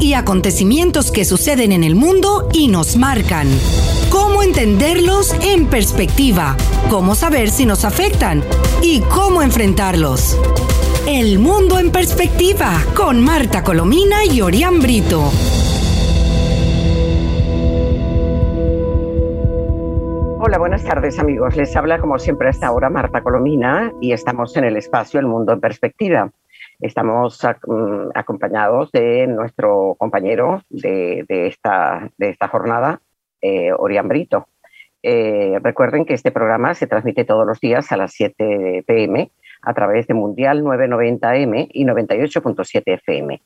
y acontecimientos que suceden en el mundo y nos marcan. Cómo entenderlos en perspectiva, cómo saber si nos afectan y cómo enfrentarlos. El mundo en perspectiva con Marta Colomina y Orián Brito. Hola, buenas tardes amigos. Les habla como siempre a esta hora Marta Colomina y estamos en el espacio El Mundo en Perspectiva. Estamos mm, acompañados de nuestro compañero de, esta, de esta jornada, eh, Orián Brito. Eh, recuerden que este programa se transmite todos los días a las 7 pm a través de Mundial 990M y 98.7 FM.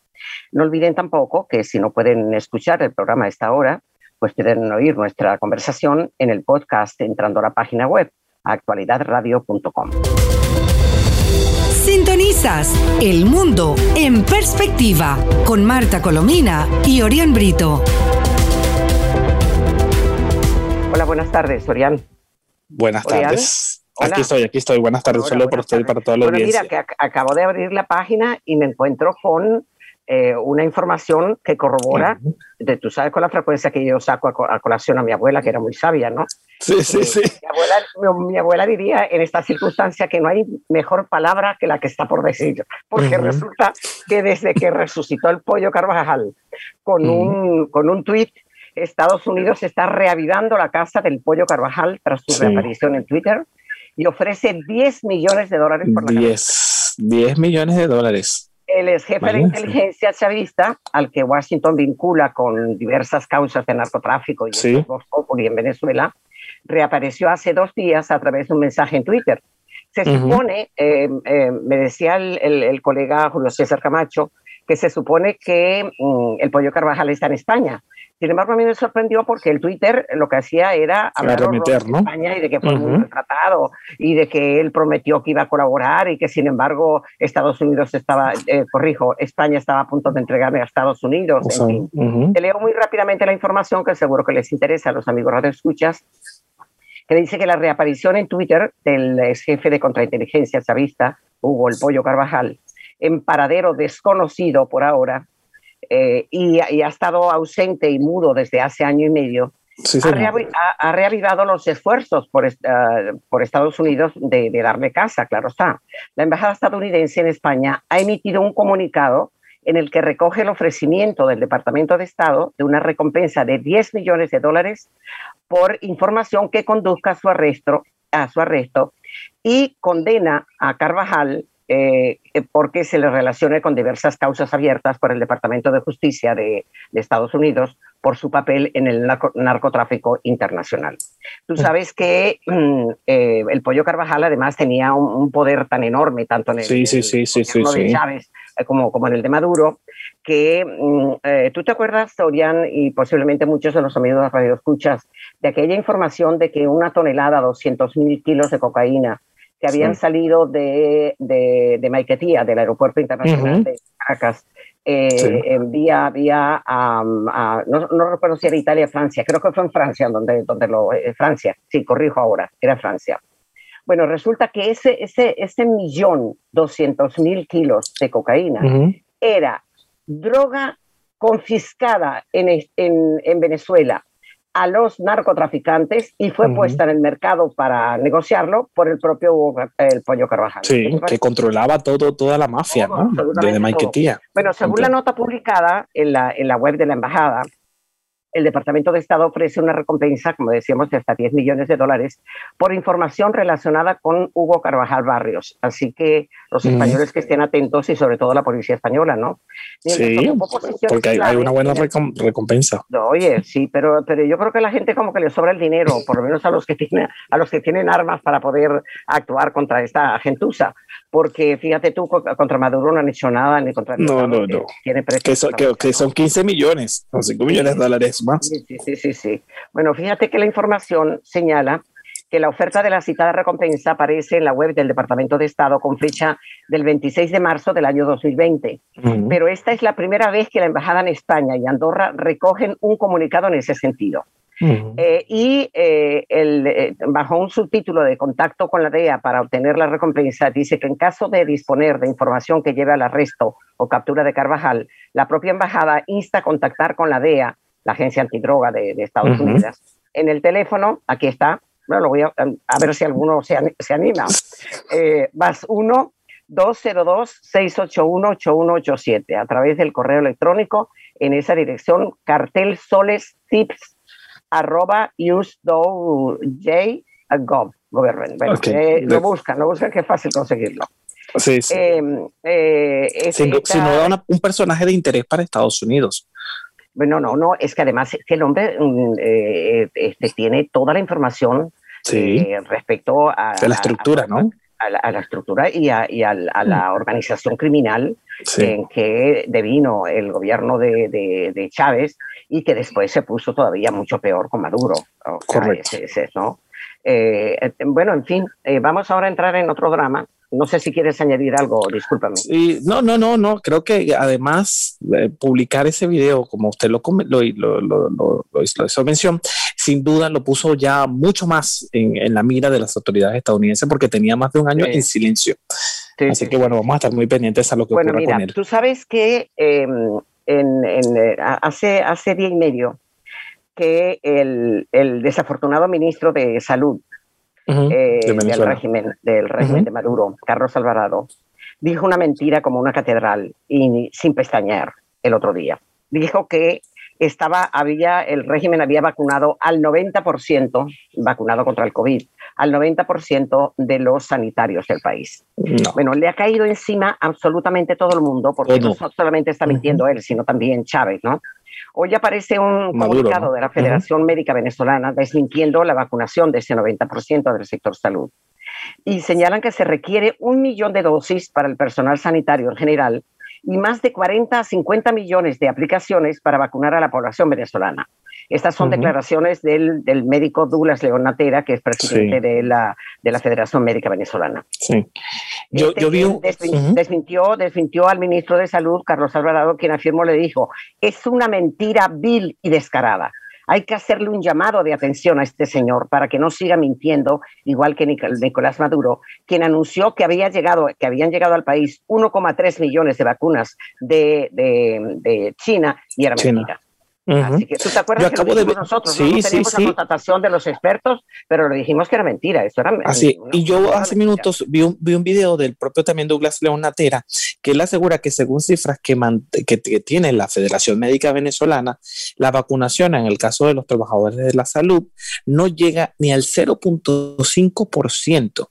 No olviden tampoco que si no pueden escuchar el programa a esta hora, pues pueden oír nuestra conversación en el podcast entrando a la página web actualidadradio.com. Sintonizas El Mundo en Perspectiva con Marta Colomina y Orián Brito. Hola, buenas tardes, Orián. Buenas tardes. Aquí estoy, aquí estoy. Buenas tardes, solo por usted y para toda la bueno, Mira, que acabo de abrir la página y me encuentro con eh, una información que corrobora, de, tú sabes con la frecuencia que yo saco a, colación a mi abuela, que era muy sabia, ¿no? Sí, sí, sí. Mi abuela, mi, abuela, diría en esta circunstancia que no hay mejor palabra que la que está por decir, porque resulta que desde que resucitó el pollo Carvajal con, un, con un tuit, Estados Unidos está reavivando la casa del pollo Carvajal tras su reaparición en Twitter y ofrece 10 millones de dólares por la 10, 10 millones de dólares. Él es jefe de inteligencia chavista, al que Washington vincula con diversas causas de narcotráfico y, en Venezuela, reapareció hace dos días a través de un mensaje en Twitter. Se supone, eh, eh, me decía el, colega Julio César Camacho, que se supone que mm, el pollo Carvajal está en España. Sin embargo, a mí me sorprendió porque el Twitter lo que hacía era hablar de España y de que fue muy tratado y de que él prometió que iba a colaborar y que, sin embargo, Estados Unidos estaba, eh, corrijo, España estaba a punto de entregarme a Estados Unidos. Te leo muy rápidamente la información que seguro que les interesa a los amigos radioescuchas que dice que la reaparición en Twitter del ex jefe de contrainteligencia chavista, Hugo El Pollo Carvajal, en paradero desconocido por ahora, eh, y, ha estado ausente y mudo desde hace año y medio, ha, reavivado los esfuerzos por, por Estados Unidos de, darle casa, claro está. La Embajada estadounidense en España ha emitido un comunicado en el que recoge el ofrecimiento del Departamento de Estado de una recompensa de 10 millones de dólares por información que conduzca a su arresto, a su arresto y condena a Carvajal eh, porque se le relacione con diversas causas abiertas por el Departamento de Justicia de, Estados Unidos por su papel en el narcotráfico internacional. Tú sabes que eh, el Pollo Carvajal además tenía un, poder tan enorme, tanto en el, sí, sí, sí, sí, de Chávez eh, como, como en el de Maduro, que mm, tú te acuerdas, Sorian, y posiblemente muchos de los amigos de Radio Escuchas, de aquella información de que una tonelada, 200 mil kilos de cocaína, que habían salido de, de, Maiquetía, del Aeropuerto Internacional de Caracas, eh, vía, vía a, no, no, recuerdo si era Italia o Francia, creo que fue en Francia, donde, donde lo, eh, Francia, sí, corrijo ahora, era Francia. Bueno, resulta que ese, ese, ese millón doscientos mil kilos de cocaína era droga confiscada en, en, en Venezuela a los narcotraficantes y fue puesta en el mercado para negociarlo por el propio el Pollo Carvajal. Sí, que controlaba todo, toda la mafia, ¿no? Desde Maiquetía. Bueno, según la nota publicada en la, en la web de la embajada, el Departamento de Estado ofrece una recompensa, como decíamos, de hasta 10 millones de dólares por información relacionada con Hugo Carvajal Barrios. Así que los españoles que estén atentos y sobre todo la policía española, ¿no? sí, porque hay, una buena recompensa. Oye, sí, pero, pero yo creo que a la gente como que le sobra el dinero, por lo menos a los que tienen, a los que tienen armas para poder actuar contra esta gentuza. Porque fíjate tú, contra Maduro no han hecho nada, ni contra... No, no, no. Que, son, que, son 15 millones, o 5 millones de dólares más. Sí, sí, sí, sí. Bueno, fíjate que la información señala que la oferta de la citada recompensa aparece en la web del Departamento de Estado con fecha del 26 de marzo del año 2020. Pero esta es la primera vez que la Embajada en España y Andorra recogen un comunicado en ese sentido. Eh, y eh, el, bajo un subtítulo de contacto con la DEA para obtener la recompensa, dice que en caso de disponer de información que lleve al arresto o captura de Carvajal, la propia embajada insta a contactar con la DEA, la agencia antidroga de, Estados Unidos, en el teléfono, aquí está, bueno, lo voy a, a ver si alguno se, se anima, más uno 202-681-8187 a través del correo electrónico en esa dirección cartelsolestips arroba gov government. Bueno, eh, lo buscan, lo buscan que es fácil conseguirlo. Sí, sí. Em, eh, si, no, da un personaje de interés para Estados Unidos. Bueno, no, no, es que además que el hombre mm, eh, este, tiene toda la información respecto a, la estructura, ¿no? a la, estructura y a, y a, la mm. organización criminal en que devino el gobierno de, de, Chávez y que después se puso todavía mucho peor con Maduro. Correcto. ¿no? Eh, eh, bueno, en fin, eh, vamos ahora a entrar en otro drama no sé si quieres añadir algo, discúlpame. Sí, no, no, no, no. Creo que además publicar ese video, como usted lo, lo, lo, lo, hizo mención, sin duda lo puso ya mucho más en, la mira de las autoridades estadounidenses porque tenía más de un año en silencio. Así que bueno, vamos a estar muy pendientes a lo que bueno, ocurra con él. Tú sabes que em, en, eh, hace, hace día y medio que el, el desafortunado ministro de Salud, eh, del régimen, del régimen de Maduro, Carlos Alvarado, dijo una mentira como una catedral y sin pestañear el otro día. Dijo que estaba, había, el régimen había vacunado al 90%, vacunado contra el COVID, al 90% de los sanitarios del país. Bueno, le ha caído encima absolutamente todo el mundo, porque no solamente está mintiendo él, sino también Chávez, ¿no? Hoy aparece un comunicado de la Federación Médica Venezolana desmintiendo la vacunación de ese 90% del sector salud. Y señalan que se requiere un millón de dosis para el personal sanitario en general y más de 40 a 50 millones de aplicaciones para vacunar a la población venezolana. Estas son declaraciones del, del, médico Douglas León Natera, que es presidente de, la, de la Federación Médica Venezolana. Sí. Yo, este yo vi desmintió, desmintió al ministro de Salud, Carlos Alvarado, quien afirmó, le dijo, es una mentira vil y descarada. Hay que hacerle un llamado de atención a este señor para que no siga mintiendo, igual que Nicolás Maduro, quien anunció que, había llegado, que habían llegado al país 1,3 millones de vacunas de, de, China y era mentira. Así que tú te acuerdas que lo nosotros, sí, no teníamos la constatación de los expertos, pero lo dijimos que era mentira, eso era Así, y yo hace minutos vi un, vi un video del propio también Douglas León Natera, que él asegura que según cifras que, que, tiene la Federación Médica Venezolana, la vacunación en el caso de los trabajadores de la salud no llega ni al 0.5%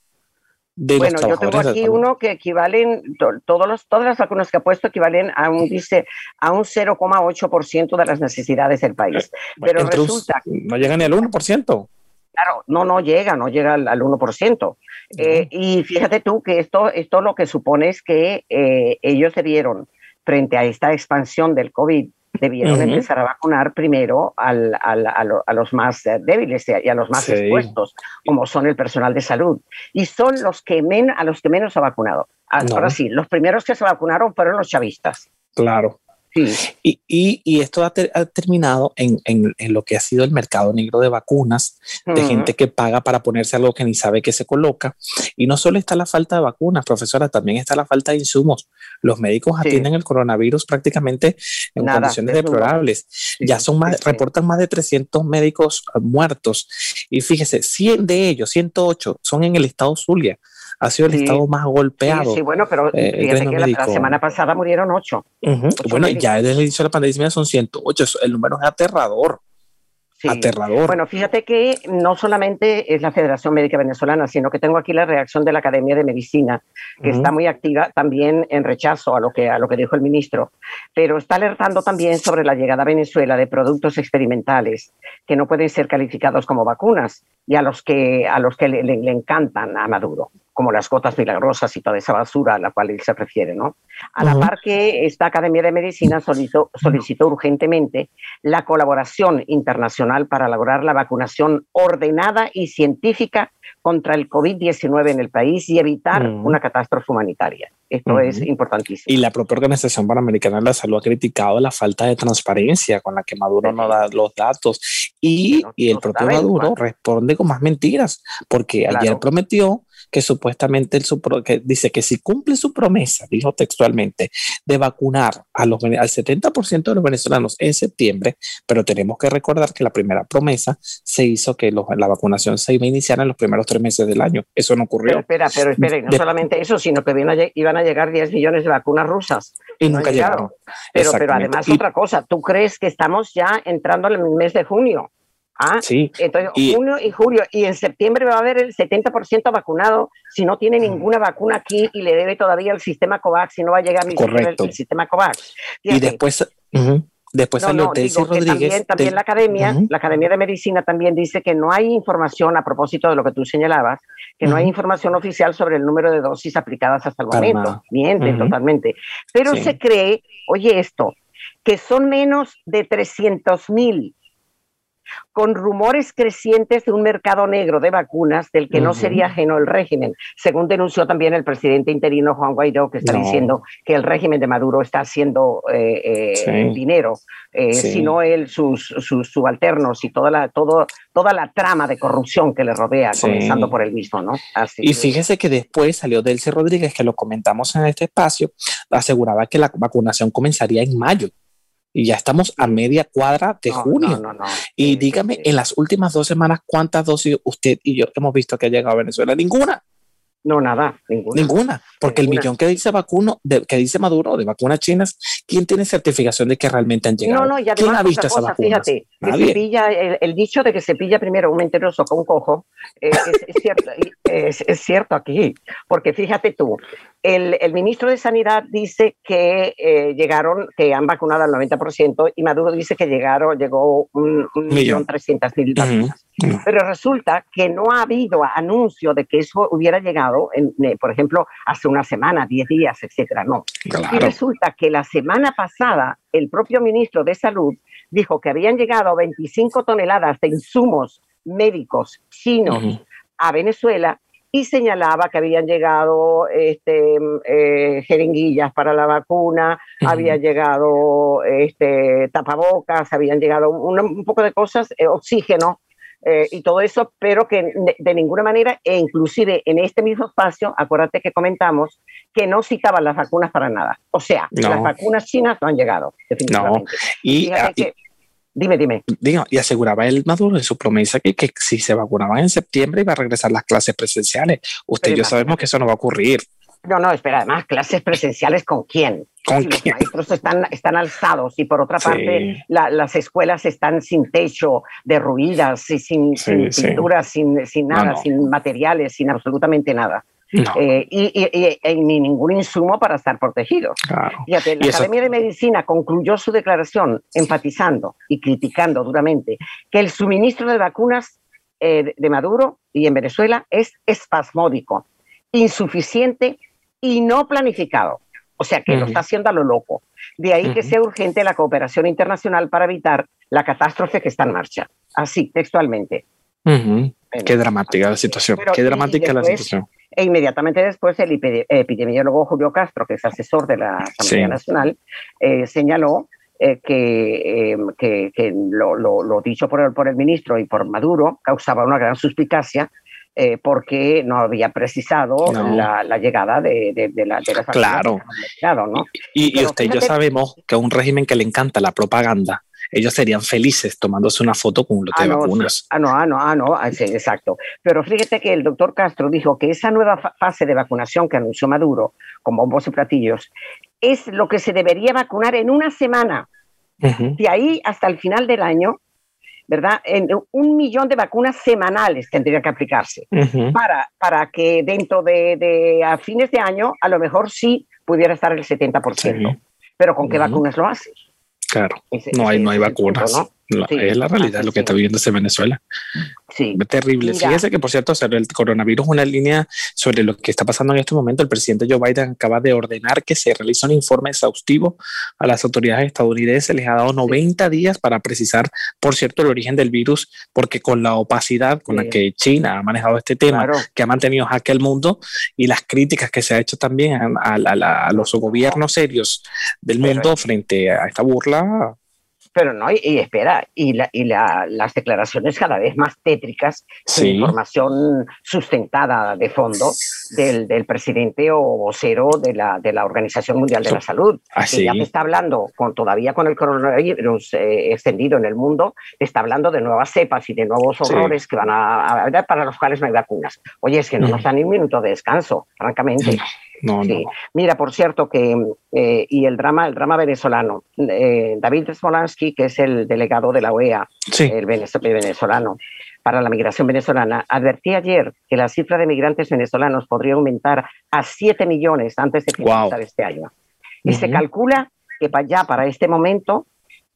bueno, yo tengo aquí uno que equivalen, todos los, todas las vacunas que ha puesto equivalen a un, dice, a un 0,8% de las necesidades del país. Pero resulta... No llega ni al 1%. Claro, no, no llega, no llega al, 1%. Eh, y fíjate tú que esto, esto lo que supone es que eh, ellos se vieron frente a esta expansión del COVID debieron empezar a vacunar primero al, al, a, los más eh, débiles y a los más expuestos, como son el personal de salud. Y son los que men, a los que menos ha vacunado. Ahora sí, los primeros que se vacunaron fueron los chavistas. Claro. Y, y, esto ha, terminado en, en, en, lo que ha sido el mercado negro de vacunas, de gente que paga para ponerse algo que ni sabe que se coloca. Y no solo está la falta de vacunas, profesora, también está la falta de insumos. Los médicos atienden el coronavirus prácticamente en condiciones deplorables. ya son más, reportan más de 300 médicos muertos. Y fíjese, 100 de ellos, 108, son en el estado Zulia ha sido el estado más golpeado. Sí, bueno, pero eh, fíjate que la, semana pasada murieron ocho. Bueno, ya desde el inicio de la pandemia son 108, el número es aterrador. Aterrador. Bueno, fíjate que no solamente es la Federación Médica Venezolana, sino que tengo aquí la reacción de la Academia de Medicina, que está muy activa también en rechazo a lo, que, a lo que dijo el ministro, pero está alertando también sobre la llegada a Venezuela de productos experimentales que no pueden ser calificados como vacunas y a los que, a los que le encantan a Maduro. Como las gotas milagrosas y toda esa basura a la cual él se refiere, ¿no? A la par que esta Academia de Medicina solicitó, solicitó urgentemente la colaboración internacional para lograr la vacunación ordenada y científica contra el COVID-19 en el país y evitar una catástrofe humanitaria. Esto es importantísimo. Y la propia Organización Panamericana de la Salud ha criticado la falta de transparencia con la que Maduro no da los datos y, y el propio Maduro responde con más mentiras, porque ayer prometió que supuestamente el que dice que si cumple su promesa, dijo textualmente, de vacunar a los, al 70% de los venezolanos en septiembre, pero tenemos que recordar que la primera promesa se hizo que la vacunación se iba a iniciar en los primeros tres meses del año. Eso no ocurrió. Pero espera, pero espera, no solamente eso, sino que iban a, llegar 10 millones de vacunas rusas. Y nunca llegaron. Pero, pero además otra cosa, ¿tú crees que estamos ya entrando en el mes de junio? Ah, sí. Entonces, junio y julio, y en septiembre va a haber el 70% vacunado si no tiene ninguna vacuna aquí y le debe todavía el sistema COVAX y no va a llegar ni siquiera el, sistema COVAX. Y después, después no, Rodríguez. También, la academia, la Academia de Medicina también dice que no hay información a propósito de lo que tú señalabas, que no hay información oficial sobre el número de dosis aplicadas hasta el momento. Miente totalmente. Pero se cree, oye esto, que son menos de 300 mil con rumores crecientes de un mercado negro de vacunas del que no sería ajeno el régimen, según denunció también el presidente interino Juan Guaidó, que está diciendo que el régimen de Maduro está haciendo eh, eh, dinero, eh, sino él, sus, subalternos y toda la, todo, toda la trama de corrupción que le rodea, comenzando por él mismo. ¿no? y fíjese que después salió Delcy Rodríguez, que lo comentamos en este espacio, aseguraba que la vacunación comenzaría en mayo y ya estamos a media cuadra de junio. y dígame, en las últimas dos semanas, ¿cuántas dosis usted y yo hemos visto que ha llegado a Venezuela? Ninguna. No, nada, ninguna. Ninguna, porque el millón que dice vacuno, que dice Maduro de vacunas chinas, ¿quién tiene certificación de que realmente han llegado? No, no, y ¿Quién ha visto esa vacuna? Fíjate, el, dicho de que se pilla primero un mentiroso con un cojo, eh, es, cierto, es, cierto aquí, porque fíjate tú, el, ministro de Sanidad dice que eh, llegaron, que han vacunado al 90% y Maduro dice que llegaron, llegó un, millón trescientas mil vacunas. Pero resulta que no ha habido anuncio de que eso hubiera llegado, en, eh, por ejemplo, hace una semana, 10 días, etcétera. No. Y resulta que la semana pasada el propio ministro de Salud dijo que habían llegado 25 toneladas de insumos médicos chinos a Venezuela y señalaba que habían llegado este, eh, jeringuillas para la vacuna, había llegado este, tapabocas, habían llegado un, poco de cosas, eh, oxígeno eh, y todo eso, pero que de, ninguna manera, e inclusive en este mismo espacio, acuérdate que comentamos que no citaban las vacunas para nada. O sea, las vacunas chinas no han llegado, definitivamente. No. Y, ah, dime, dime. Digo, y aseguraba el Maduro en su promesa que, que si se vacunaban en septiembre iba a regresar las clases presenciales. Usted y yo sabemos que eso no va a ocurrir. No, no, espera, además, clases presenciales con quién? ¿Con Los maestros están, están alzados y por otra parte las escuelas están sin techo, derruidas, y sin, sin pinturas, sin, sin nada, sin materiales, sin absolutamente nada. Eh, y, ni ningún insumo para estar protegidos. la Academia de Medicina concluyó su declaración enfatizando y criticando duramente que el suministro de vacunas eh, de Maduro y en Venezuela es espasmódico, insuficiente y no planificado. O sea, que lo está haciendo a lo loco. De ahí que sea urgente la cooperación internacional para evitar la catástrofe que está en marcha. Así, textualmente. Qué dramática la situación. Qué dramática la situación. E inmediatamente después el epidemiólogo Julio Castro, que es asesor de la Asamblea Nacional, eh, señaló eh, em, que, que, lo, dicho por el, por el ministro y por Maduro causaba una gran suspicacia eh, porque no había precisado La, llegada de, de, la, de Claro. ¿no? Y, usted y yo sabemos que un régimen que le encanta la propaganda, ellos serían felices tomándose una foto con un lote de ah, vacunas. Ah, no, ah, no, ah, no, ah, sí, exacto. Pero fíjate que el doctor Castro dijo que esa nueva fase de vacunación que anunció Maduro, con bombos y platillos, es lo que se debería vacunar en una semana. De ahí hasta el final del año, ¿verdad? En un millón de vacunas semanales tendría que aplicarse para, para que dentro de, a fines de año a lo mejor sí pudiera estar el 70%. Pero ¿con qué vacunas lo haces? Claro, no, hay, no hay vacunas. Es la realidad lo que está viviendo ese Venezuela. Sí. Terrible. Fíjese que, por cierto, sobre el coronavirus, una línea sobre lo que está pasando en este momento, el presidente Joe Biden acaba de ordenar que se realice un informe exhaustivo a las autoridades estadounidenses. Les ha dado 90 días para precisar, por cierto, el origen del virus, porque con la opacidad con la que China ha manejado este tema, que ha mantenido jaque al mundo y las críticas que se ha hecho también a, los gobiernos serios del mundo frente a esta burla, pero no, y, espera, y, la, y la, las declaraciones cada vez más tétricas, sin información sustentada de fondo del, del, presidente o vocero de la, de la Organización Mundial de la Salud, que ya te está hablando, con, todavía con el coronavirus eh, extendido en el mundo, está hablando de nuevas cepas y de nuevos horrores que van a haber para los cuales no hay vacunas. Oye, es que no nos dan ni un minuto de descanso, francamente. No, sí. Mira, por cierto, que eh, y el drama, el drama venezolano, eh, David Smolansky, que es el delegado de la OEA, el venezolano, para la migración venezolana, advertía ayer que la cifra de migrantes venezolanos podría aumentar a 7 millones antes de finalizar este año. Y se calcula que para ya para este momento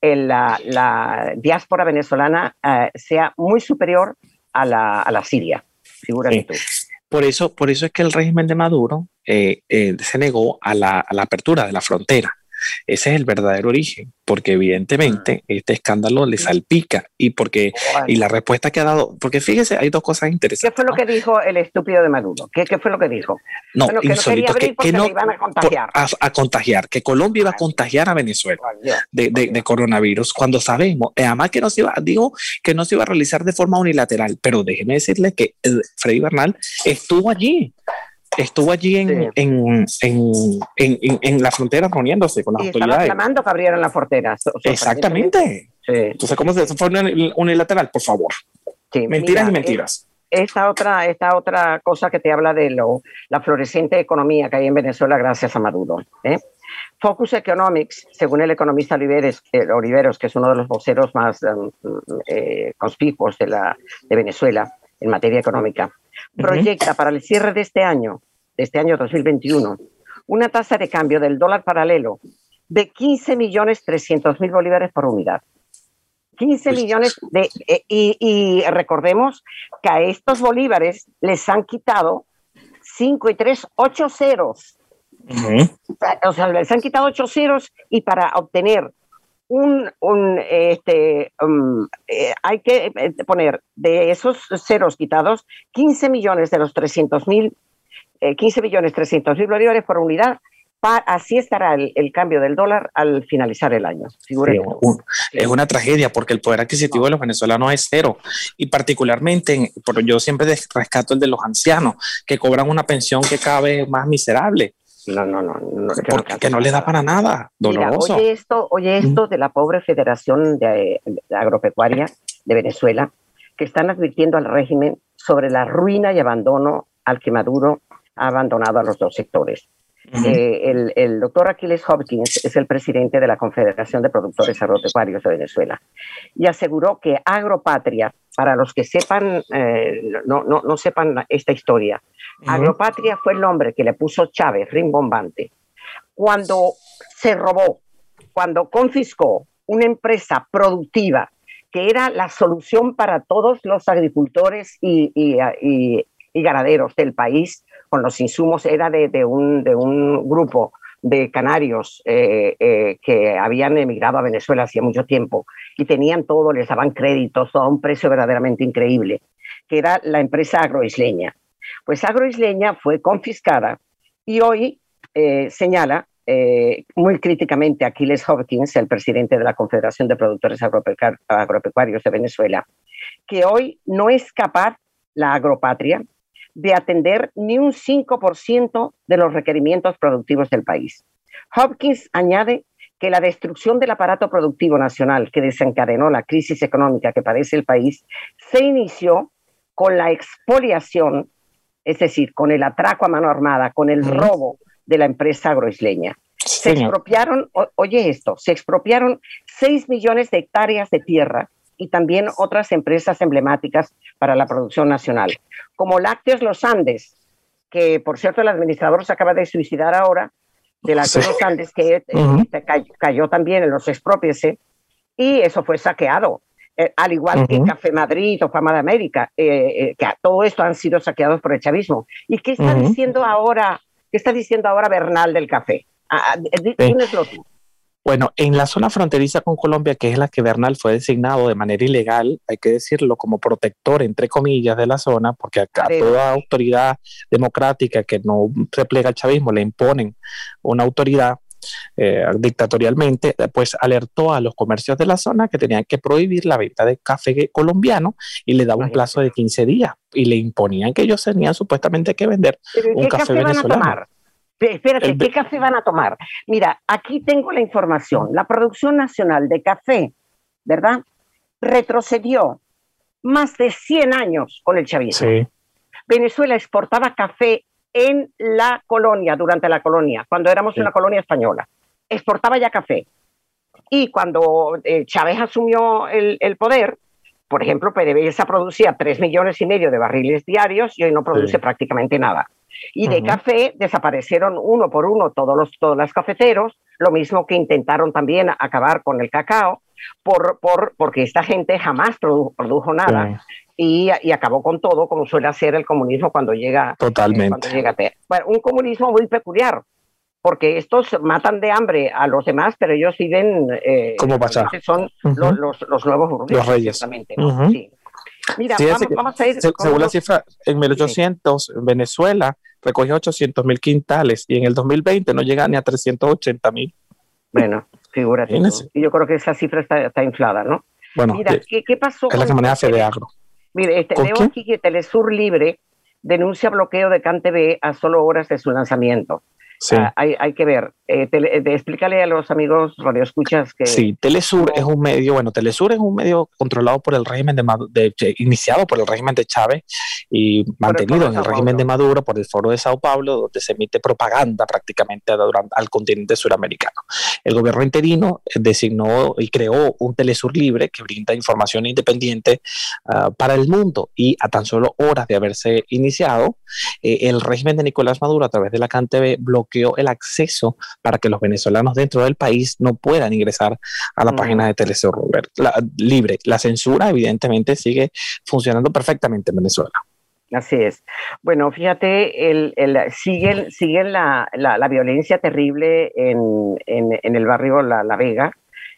la, la, diáspora venezolana eh, sea muy superior a la, a la siria. Figúrate tú. Por eso, por eso es que el régimen de Maduro eh, eh, se negó a la, a la apertura de la frontera. Ese es el verdadero origen, porque evidentemente mm. este escándalo le salpica y porque y la respuesta que ha dado, porque fíjese, hay dos cosas interesantes. ¿Qué fue lo que dijo el estúpido de Maduro? ¿Qué, qué fue lo que dijo? No, que insólito, que, no, iban a contagiar. a, contagiar, que Colombia iba a contagiar a Venezuela de, de, coronavirus, cuando sabemos, eh, además que no se iba, digo que no se iba a realizar de forma unilateral, pero déjeme decirle que eh, Freddy Bernal estuvo allí estuvo allí en, en, en, en, la frontera reuniéndose con las autoridades. Estaba clamando que abrieran las fronteras. Exactamente. Entonces, ¿cómo se fue unilateral? Por favor. mentiras y mentiras. Esta otra, esta otra cosa que te habla de lo, la floreciente economía que hay en Venezuela gracias a Maduro. ¿eh? Focus Economics, según el economista Oliveros, Oliveros, que es uno de los voceros más um, eh, conspicuos de, la, de Venezuela en materia económica, proyecta para el cierre de este año, de este año 2021, una tasa de cambio del dólar paralelo de 15 millones 300 mil bolívares por unidad. 15 pues millones de... Eh, y, recordemos que a estos bolívares les han quitado 5 y 3, 8 ceros. O sea, les han quitado 8 ceros y para obtener un, un este, um, eh, hay que eh, poner de esos ceros quitados 15 millones de los 300 mil, 15 millones 300 mil bolívares por unidad. así estará el, cambio del dólar al finalizar el año. es una tragedia porque el poder adquisitivo de los venezolanos es cero y particularmente, yo siempre rescato el de los ancianos que cobran una pensión que cabe más miserable no, no, no. no que no le da para nada. Doloroso. oye esto, oye esto de la pobre Federación de, Agropecuaria de Venezuela, que están advirtiendo al régimen sobre la ruina y abandono al que Maduro ha abandonado a los dos sectores. Eh, el, el, doctor Aquiles Hopkins es el presidente de la Confederación de Productores Agropecuarios de Venezuela y aseguró que Agropatria, para los que sepan, eh, no, no, no, sepan esta historia, Agropatria fue el nombre que le puso Chávez, rimbombante, cuando se robó, cuando confiscó una empresa productiva que era la solución para todos los agricultores y, y, y, y ganaderos del país con los insumos era de, un, de un, grupo de canarios eh, eh, que habían emigrado a Venezuela hacía mucho tiempo y tenían todo, les daban créditos, a un precio verdaderamente increíble, que era la empresa agroisleña. Pues agroisleña fue confiscada y hoy eh, señala muy críticamente Aquiles Hopkins, el presidente de la Confederación de Productores Agropecuarios de Venezuela, que hoy no es capaz la agropatria de atender ni un 5% de los requerimientos productivos del país. Hopkins añade que la destrucción del aparato productivo nacional que desencadenó la crisis económica que padece el país se inició con la expoliación, es decir, con el atraco a mano armada, con el robo de la empresa agroisleña. Se expropiaron, oye esto, se expropiaron 6 millones de hectáreas de tierra y también otras empresas emblemáticas para la producción nacional, como Lácteos Los Andes, que por cierto el administrador se acaba de suicidar ahora, de Lácteos Los Andes, que este, cayó, también en los expropiese, y eso fue saqueado. Eh, al igual que Café Madrid o Fama de América, eh, que todo esto han sido saqueados por el chavismo. ¿Y qué está diciendo ahora? ¿Qué está diciendo ahora Bernal del café? Ah, ah, tú. Bueno, en la zona fronteriza con Colombia, que es la que Bernal fue designado de manera ilegal, hay que decirlo, como protector, entre comillas, de la zona, porque acá toda autoridad democrática que no se plega al chavismo le imponen una autoridad eh, dictatorialmente, pues alertó a los comercios de la zona que tenían que prohibir la venta de café colombiano y le daba un plazo de 15 días y le imponían que ellos tenían supuestamente que vender un café, venezolano. Espérate, ¿qué café van a tomar? Mira, aquí tengo la información. La producción nacional de café, ¿verdad? Retrocedió más de 100 años con el chavismo. Venezuela exportaba café en la colonia, durante la colonia, cuando éramos una colonia española. Exportaba ya café. Y cuando eh, Chávez asumió el, poder, por ejemplo, PDVSA producía 3 millones y medio de barriles diarios y hoy no produce prácticamente nada. Y de café desaparecieron uno por uno todos los todos los cafeteros, lo mismo que intentaron también acabar con el cacao, por, por, porque esta gente jamás produjo, nada. Y, y, acabó con todo, como suele hacer el comunismo cuando llega. Totalmente. bueno, un comunismo muy peculiar, porque estos matan de hambre a los demás, pero ellos viven. Eh, ¿Cómo pasa? Son los, los, nuevos Los reyes. sí. Mira, vamos, a ir. según la cifra, en 1800, Venezuela recogió 800 mil quintales y en el 2020 no llega ni a 380 mil. Bueno, figúrate. Y yo creo que esa cifra está, inflada, ¿no? Bueno, Mira, ¿qué, pasó? Es la que maneja Fedeagro. Mire, este, leo aquí que Telesur Libre denuncia bloqueo de CanTV a solo horas de su lanzamiento. Sí. Ah, hay, hay, que ver. Eh, explícale a los amigos radioescuchas que... Sí, Telesur es un medio, bueno, Telesur es un medio controlado por el régimen de, de, iniciado por el régimen de Chávez y mantenido en el régimen de Maduro por el Foro de Sao Paulo, donde se emite propaganda prácticamente al continente suramericano. El gobierno interino designó y creó un Telesur libre que brinda información independiente ah, para el mundo y a tan solo horas de haberse iniciado, eh, el régimen de Nicolás Maduro a través de la CanTV bloqueó el acceso para que los venezolanos dentro del país no puedan ingresar a la página de Telesur libre. La censura evidentemente sigue funcionando perfectamente en Venezuela. Así es. Bueno, fíjate, el, el, siguen, siguen la, la, violencia terrible en, en, el barrio La, la Vega.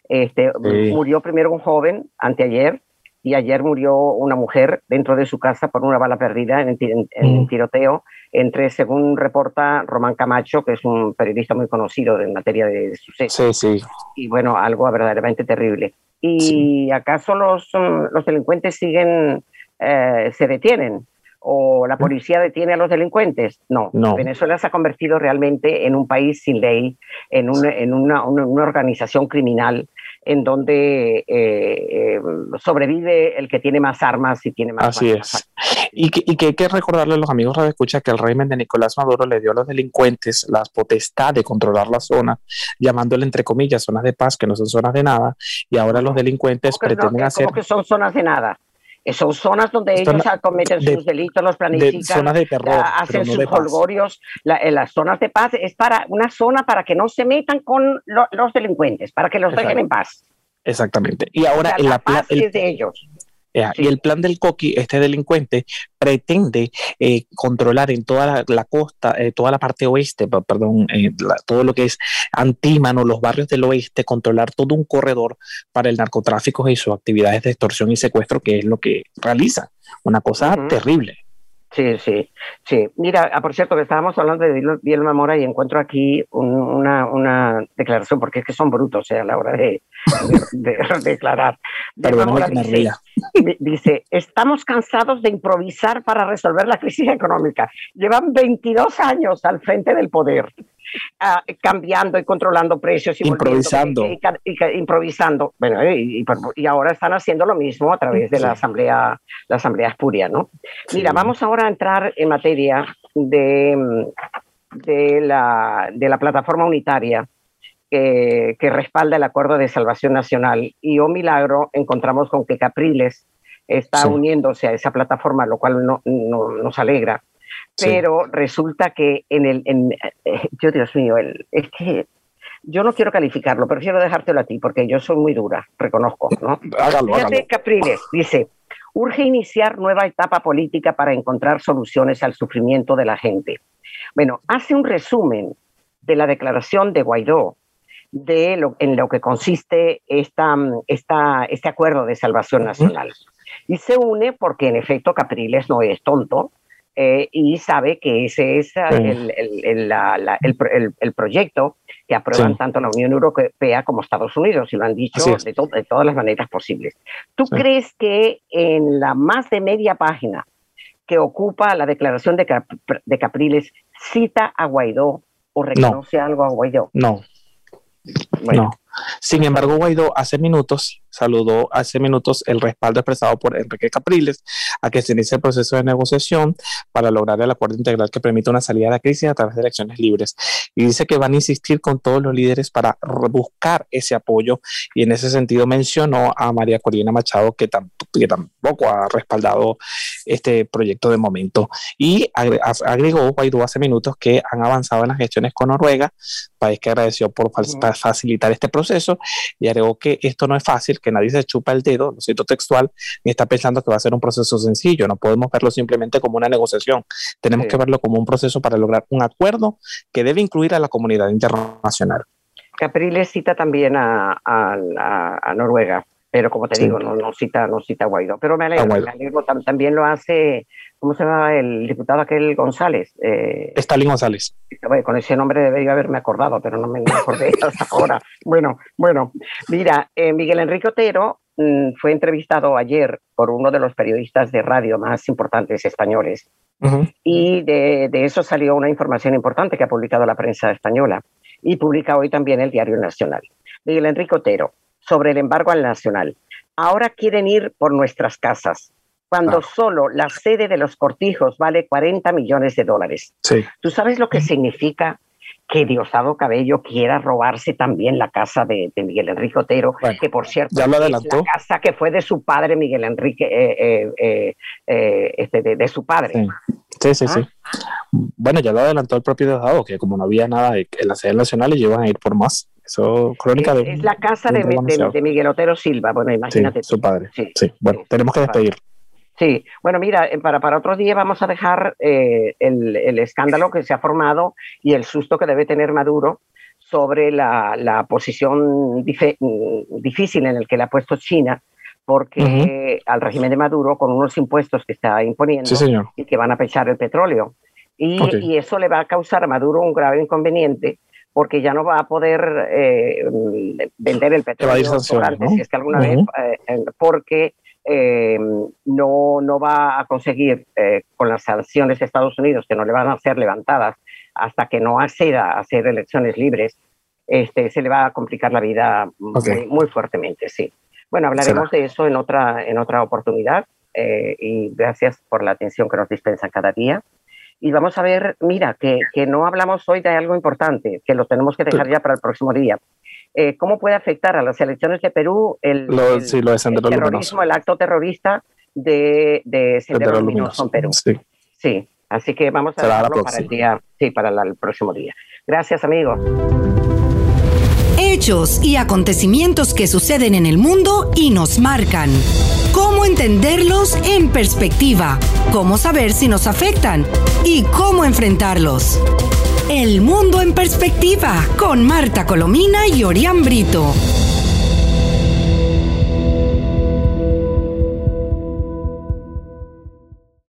Este, Murió primero un joven anteayer y ayer murió una mujer dentro de su casa por una bala perdida en, en, mm. tiroteo entre, según reporta Román Camacho, que es un periodista muy conocido en materia de sucesos. Sí, sí. Y bueno, algo verdaderamente terrible. ¿Y acaso los, los delincuentes siguen, eh, se detienen? ¿O la policía detiene a los delincuentes? No. no. Venezuela se ha convertido realmente en un país sin ley, en, en una, una organización criminal en donde eh, eh, sobrevive el que tiene más armas y tiene más. Así es. Y que, y que, hay que recordarle a los amigos de escucha que el régimen de Nicolás Maduro le dio a los delincuentes la potestad de controlar la zona, llamándole entre comillas zonas de paz, que no son zonas de nada, y ahora los delincuentes pretenden hacer. que son zonas de nada? Son zonas donde ellos cometen sus delitos, los planifican, zonas de terror, hacen sus holgorios. en las zonas de paz es para una zona para que no se metan con los delincuentes, para que los dejen en paz. Exactamente. Y ahora la paz es de ellos. Y el plan del Coqui, este delincuente, pretende eh, controlar en toda la, costa, eh, toda la parte oeste, perdón, eh, todo lo que es Antímano, los barrios del oeste, controlar todo un corredor para el narcotráfico y sus actividades de extorsión y secuestro, que es lo que realiza. Una cosa terrible. Sí, sí, sí. Mira, ah, por cierto, que estábamos hablando de Vilma Mora y encuentro aquí una, una, declaración, porque es que son brutos a la hora de, de, declarar. dice, dice, estamos cansados de improvisar para resolver la crisis económica. Llevan 22 años al frente del poder. Ah, cambiando y controlando precios y improvisando. improvisando. Bueno, y, ahora están haciendo lo mismo a través de la asamblea, la asamblea espuria, ¿no? Mira, vamos ahora a entrar en materia de, de, la, de la plataforma unitaria. que respalda el acuerdo de salvación nacional. Y, oh milagro, encontramos con que Capriles está uniéndose a esa plataforma, lo cual no, nos alegra pero resulta que en el, en, eh, Dios mío, el, es que yo no quiero calificarlo, prefiero dejártelo a ti porque yo soy muy dura, reconozco, ¿no? Hágalo, hágalo. Capriles dice, urge iniciar nueva etapa política para encontrar soluciones al sufrimiento de la gente. Bueno, hace un resumen de la declaración de Guaidó de lo, en lo que consiste esta, esta, este acuerdo de salvación nacional. Y se une porque en efecto Capriles no es tonto, eh, y sabe que ese es el, el, el, proyecto que aprueban tanto la Unión Europea como Estados Unidos y lo han dicho de, de, todas las maneras posibles. ¿Tú crees que en la más de media página que ocupa la declaración de, de Capriles cita a Guaidó o reconoce algo a Guaidó? No. Bueno. Sin embargo, Guaidó hace minutos saludó hace minutos el respaldo expresado por Enrique Capriles a que se inicie el proceso de negociación para lograr el acuerdo integral que permita una salida de la crisis a través de elecciones libres. Y dice que van a insistir con todos los líderes para buscar ese apoyo y en ese sentido mencionó a María Corina Machado que, tampoco ha respaldado este proyecto de momento. Y agregó Guaidó hace minutos que han avanzado en las gestiones con Noruega, país que agradeció por facilitar este proceso y agregó que esto no es fácil, que nadie se chupa el dedo, lo cito textual, ni está pensando que va a ser un proceso sencillo. No podemos verlo simplemente como una negociación. Tenemos que verlo como un proceso para lograr un acuerdo que debe incluir a la comunidad internacional. Capriles cita también a, Noruega, pero como te digo, no, cita, no cita a Guaidó. Pero me alegro, me alegro, también lo hace ¿cómo se llama el diputado aquel González? Eh, Stalin González. con ese nombre debería haberme acordado, pero no me acordé hasta ahora. Bueno, bueno, mira, eh, Miguel Enrique Otero mm, fue entrevistado ayer por uno de los periodistas de radio más importantes españoles y de, de, eso salió una información importante que ha publicado la prensa española y publica hoy también el Diario Nacional. Miguel Enrique Otero, sobre el embargo al Nacional. Ahora quieren ir por nuestras casas cuando solo la sede de los cortijos vale 40 millones de dólares. Sí. ¿Tú sabes lo que significa que Diosdado Cabello quiera robarse también la casa de, Miguel Enrique Otero, que por cierto ya lo es la casa que fue de su padre Miguel Enrique, eh, eh, eh, este, de, su padre. Sí, sí, sí. ¿Ah? Bueno, ya lo adelantó el propio Diosdado, que como no había nada en la sede nacional, ellos iban a ir por más. Eso, crónica es, de. Es la casa de, Miguel Otero Silva, bueno, imagínate. su padre. Sí, bueno, tenemos que despedir. Sí, bueno, mira, eh, para, para otro día vamos a dejar eh, el, escándalo que se ha formado y el susto que debe tener Maduro sobre la, posición difícil en el que le ha puesto China, porque al régimen de Maduro, con unos impuestos que está imponiendo y que van a pechar el petróleo. Y, eso le va a causar a Maduro un grave inconveniente porque ya no va a poder eh, vender el petróleo si es que alguna vez, porque eh, no, no va a conseguir eh, con las sanciones de Estados Unidos, que no le van a ser levantadas hasta que no acceda a hacer elecciones libres, este, se le va a complicar la vida muy, fuertemente, sí. Bueno, hablaremos de eso en otra, en otra oportunidad eh, y gracias por la atención que nos dispensan cada día. Y vamos a ver, mira, que, que no hablamos hoy de algo importante, que lo tenemos que dejar ya para el próximo día. Eh, cómo puede afectar a las elecciones de Perú el, terrorismo, el acto terrorista de, de Sendero, Luminoso en Perú. Sí. así que vamos a dejarlo para el día, sí, para el próximo día. Gracias, amigos. Hechos y acontecimientos que suceden en el mundo y nos marcan. ¿Cómo entenderlos en perspectiva? ¿Cómo saber si nos afectan? ¿Y cómo enfrentarlos? El mundo en perspectiva con Marta Colomina y Orián Brito.